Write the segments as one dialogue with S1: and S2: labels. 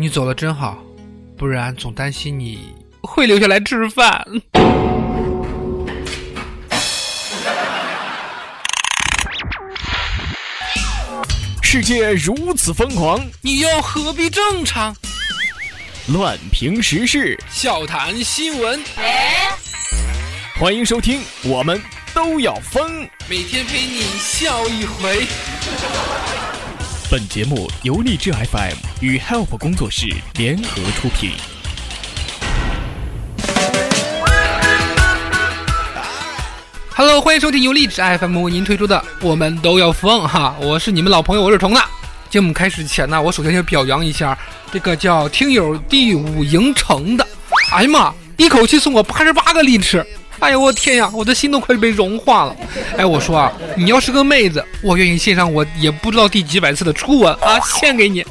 S1: 你走了真好，不然总担心你会留下来吃饭。
S2: 世界如此疯狂，
S1: 你又何必正常？
S2: 乱评时事，
S1: 笑谈新闻，
S2: 欢迎收听，我们都要疯。
S1: 每天陪你笑一回。
S2: 本节目由荔枝 FM 与 Help 工作室联合出品。
S1: Hello，欢迎收听由荔枝 FM 为您推出的《我们都要疯》哈，我是你们老朋友，我是虫子。节目开始前呢，我首先要表扬一下这个叫听友第五营城的，哎呀妈，一口气送我八十八个荔枝，哎呦我天呀，我的心都快被融化了。哎，我说啊，你要是个妹子，我愿意献上我也不知道第几百次的初吻啊，献给你；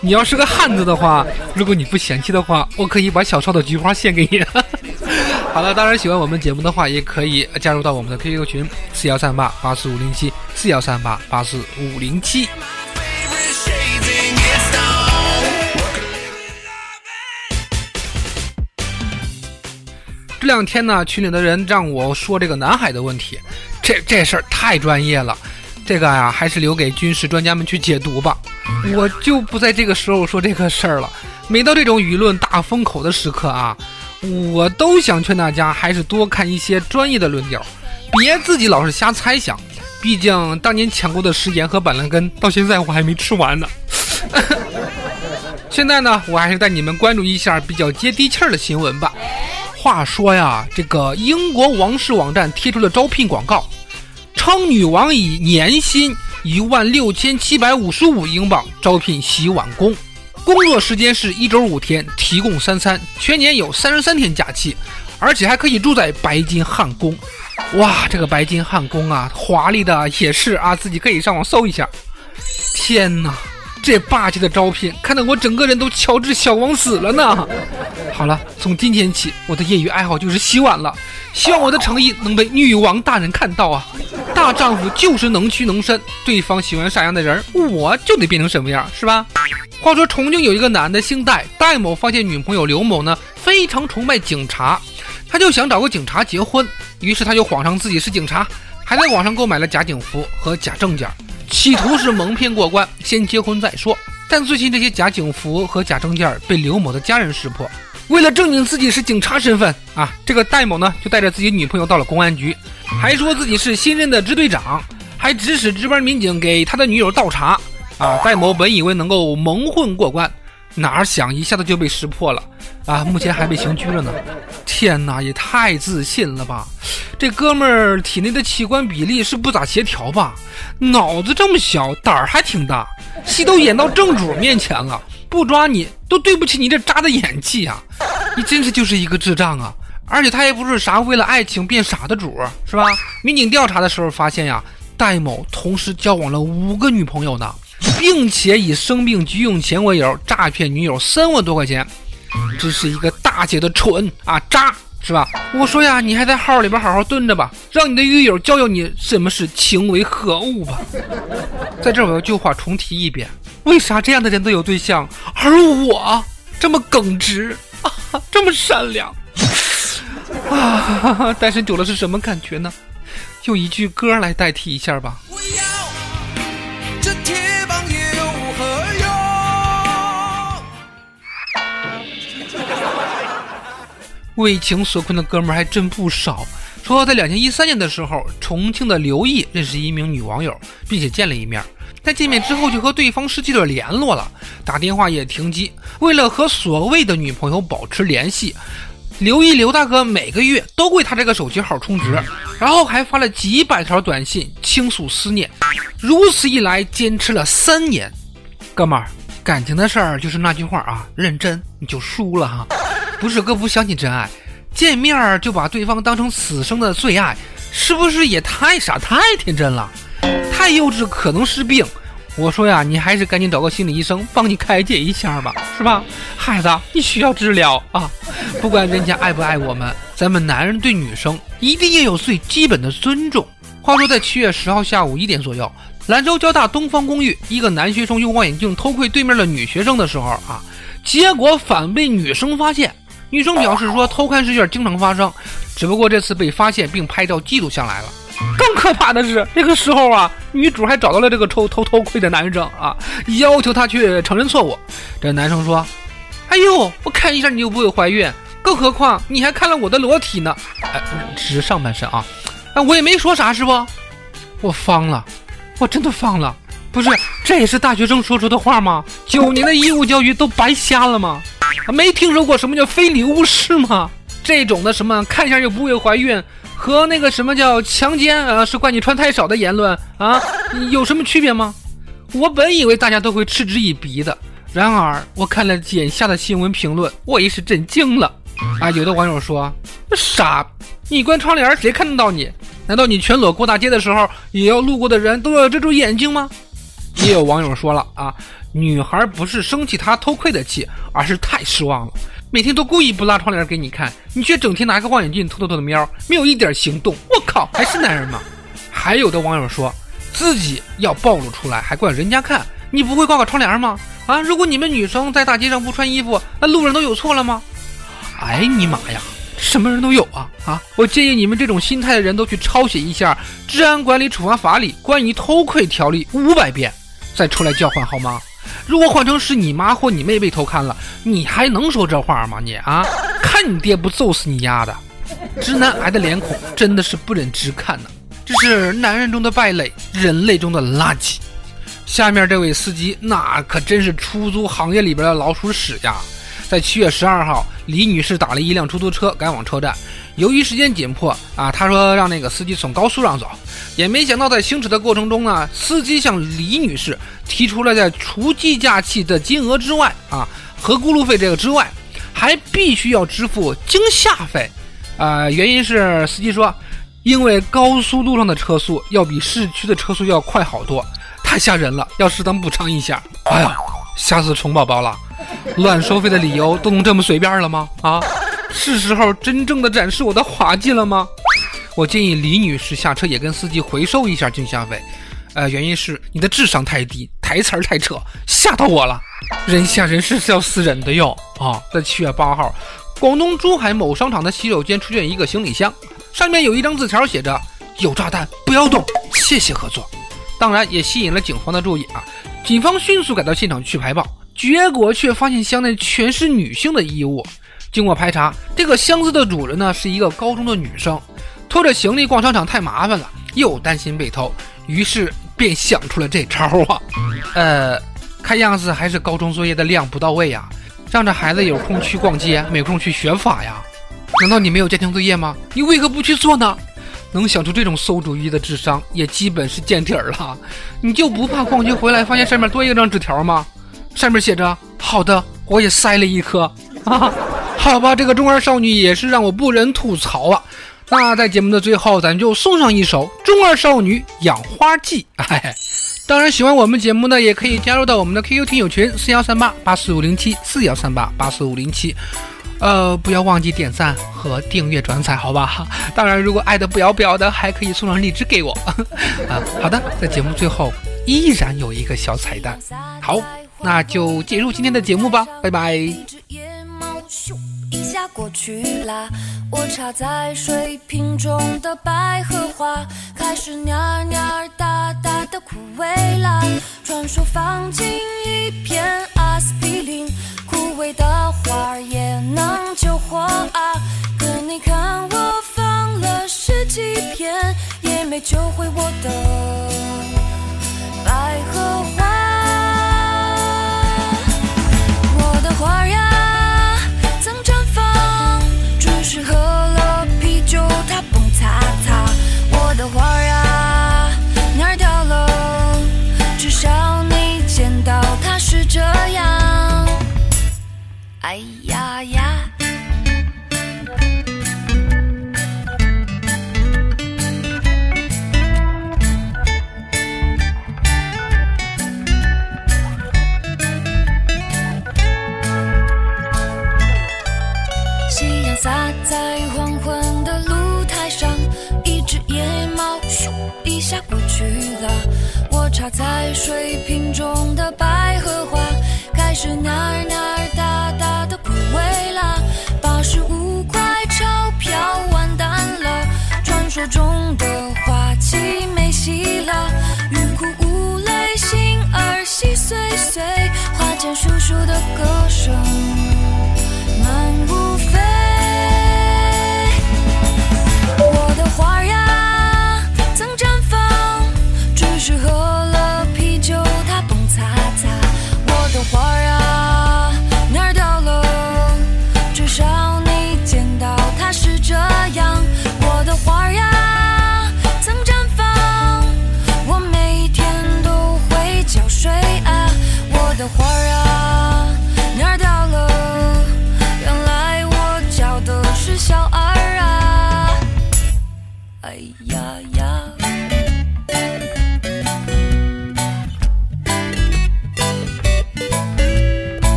S1: 你要是个汉子的话，如果你不嫌弃的话，我可以把小超的菊花献给你。好了，当然喜欢我们节目的话，也可以加入到我们的 QQ 群四幺三八八四五零七四幺三八八四五零七。这两天呢，群里的人让我说这个南海的问题，这这事儿太专业了，这个呀、还是留给军事专家们去解读吧。我就不在这个时候说这个事儿了。每到这种舆论大风口的时刻啊，我都想劝大家还是多看一些专业的论调，别自己老是瞎猜想。毕竟当年抢过的食盐和板蓝根，到现在我还没吃完呢。现在呢，我还是带你们关注一下比较接地气儿的新闻吧。话说呀，这个英国王室网站贴出了招聘广告，称女王以年薪一万六千七百五十五英镑招聘洗碗工，工作时间是一周五天，提供三餐，全年有三十三天假期，而且还可以住在白金汉宫。哇，这个白金汉宫啊，华丽的也是啊，自己可以上网搜一下。天哪！这霸气的招聘，看得我整个人都乔治小王子了呢。好了，从今天起，我的业余爱好就是洗碗了。希望我的诚意能被女王大人看到啊！大丈夫就是能屈能伸，对方喜欢啥样的人，我就得变成什么样，是吧？话说重庆有一个男的姓戴，戴某发现女朋友刘某呢非常崇拜警察，他就想找个警察结婚，于是他就谎称自己是警察，还在网上购买了假警服和假证件。企图是蒙骗过关，先结婚再说。但最近这些假警服和假证件被刘某的家人识破，为了证明自己是警察身份啊，这个戴某呢就带着自己女朋友到了公安局，还说自己是新任的支队长，还指使值班民警给他的女友倒茶。啊，戴某本以为能够蒙混过关，哪儿想一下子就被识破了啊！目前还被刑拘了呢。天哪，也太自信了吧！这哥们儿体内的器官比例是不咋协调吧？脑子这么小，胆儿还挺大，戏都演到正主面前了，不抓你都对不起你这渣的演技啊！你真是就是一个智障啊！而且他也不是啥为了爱情变傻的主，是吧？民警调查的时候发现呀，戴某同时交往了五个女朋友呢，并且以生病急用钱为由诈骗女友三万多块钱，这是一个大姐的蠢啊渣！是吧？我说呀，你还在号里边好好蹲着吧，让你的狱友教教你什么是情为何物吧。在这我要旧话重提一遍：为啥这样的人都有对象，而我这么耿直啊，这么善良啊？单身久了是什么感觉呢？用一句歌来代替一下吧。为情所困的哥们儿还真不少。说在两千一三年的时候，重庆的刘毅认识一名女网友，并且见了一面。在见面之后，就和对方失去了联络了，打电话也停机。为了和所谓的女朋友保持联系，刘毅刘大哥每个月都为他这个手机号充值，然后还发了几百条短信倾诉思念。如此一来，坚持了三年。哥们儿，感情的事儿就是那句话啊，认真你就输了哈。不是哥不相信真爱，见面就把对方当成此生的最爱，是不是也太傻太天真了？太幼稚可能是病。我说呀，你还是赶紧找个心理医生帮你开解一下吧，是吧？孩子，你需要治疗啊！不管人家爱不爱我们，咱们男人对女生一定要有最基本的尊重。话说，在七月十号下午一点左右，兰州交大东方公寓一个男学生用望远镜偷窥对面的女学生的时候啊，结果反被女生发现。女生表示说，偷看试卷经常发生，只不过这次被发现并拍照记录下来了。更可怕的是，这个时候啊，女主还找到了这个偷偷偷窥的男生啊，要求他去承认错误。这男生说：“哎呦，我看一下你就不会怀孕，更何况你还看了我的裸体呢。”哎，只是上半身啊。哎，我也没说啥，是不？我方了，我真的方了。不是，这也是大学生说出的话吗？九年的义务教育都白瞎了吗？没听说过什么叫非礼勿视吗？这种的什么看一下就不会怀孕，和那个什么叫强奸啊，是怪你穿太少的言论啊，有什么区别吗？我本以为大家都会嗤之以鼻的，然而我看了眼下的新闻评论，我也是震惊了。啊，有的网友说傻，你关窗帘谁看得到你？难道你全裸过大街的时候，也要路过的人都要遮住眼睛吗？也有网友说了啊，女孩不是生气他偷窥的气，而是太失望了。每天都故意不拉窗帘给你看，你却整天拿个望远镜偷偷的瞄，没有一点行动。我靠，还是男人吗？还有的网友说自己要暴露出来，还怪人家看，你不会挂个窗帘吗？啊，如果你们女生在大街上不穿衣服，那路人都有错了吗？哎你妈呀，什么人都有啊啊！我建议你们这种心态的人都去抄写一下《治安管理处罚法》里关于偷窥条例五百遍。再出来叫唤好吗？如果换成是你妈或你妹被偷看了，你还能说这话吗？你啊，看你爹不揍死你丫的！直男癌的脸孔真的是不忍直看呢。这是男人中的败类，人类中的垃圾。下面这位司机那可真是出租行业里边的老鼠屎呀！在七月十二号，李女士打了一辆出租车赶往车站。由于时间紧迫啊，他说让那个司机从高速上走，也没想到在行驶的过程中呢，司机向李女士提出了在除计价器的金额之外啊和过路费这个之外，还必须要支付惊吓费，啊，原因是司机说，因为高速路上的车速要比市区的车速要快好多，太吓人了，要适当补偿一下。哎呀，吓死虫宝宝了，乱收费的理由都能这么随便了吗？啊？是时候真正的展示我的滑稽了吗？我建议李女士下车也跟司机回收一下惊吓费。呃，原因是你的智商太低，台词儿太扯，吓到我了。人吓人是要死人的哟啊！在七月八号，广东珠海某商场的洗手间出现一个行李箱，上面有一张字条，写着“有炸弹，不要动，谢谢合作”。当然也吸引了警方的注意啊！警方迅速赶到现场去排爆，结果却发现箱内全是女性的衣物。经过排查，这个箱子的主人呢是一个高中的女生，拖着行李逛商场太麻烦了，又担心被偷，于是便想出了这招啊。呃，看样子还是高中作业的量不到位呀，让这孩子有空去逛街，没空去学法呀。难道你没有家庭作业吗？你为何不去做呢？能想出这种馊主意的智商，也基本是见底儿了。你就不怕逛街回来发现上面多一张纸条吗？上面写着：“好的，我也塞了一颗。”啊。好吧，这个中二少女也是让我不忍吐槽啊。那在节目的最后，咱就送上一首《中二少女养花记》。哎，当然喜欢我们节目呢，也可以加入到我们的 QQ 听友群四幺三八八四五零七四幺三八八四五零七。呃，不要忘记点赞和订阅转载，好吧？当然，如果爱的不要不要的，还可以送上荔枝给我。啊，好的，在节目最后依然有一个小彩蛋。好，那就进入今天的节目吧，拜拜。
S3: 过去啦，我插在水瓶中的百合花开始蔫蔫大大的枯萎啦。传说放进一片阿司匹林，枯萎的花也能救活啊。可你看我放了十几片，也没救回我的哎呀呀！夕阳洒在黄昏的露台上，一只野猫咻。了。我插在水瓶中的百合花，开始蔫蔫中的花期没戏了。欲哭无泪，心儿细碎碎，花间叔叔的歌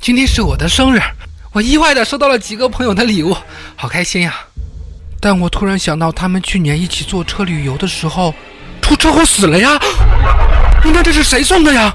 S1: 今天是我的生日，我意外的收到了几个朋友的礼物，好开心呀！但我突然想到，他们去年一起坐车旅游的时候出车祸死了呀！那这是谁送的呀？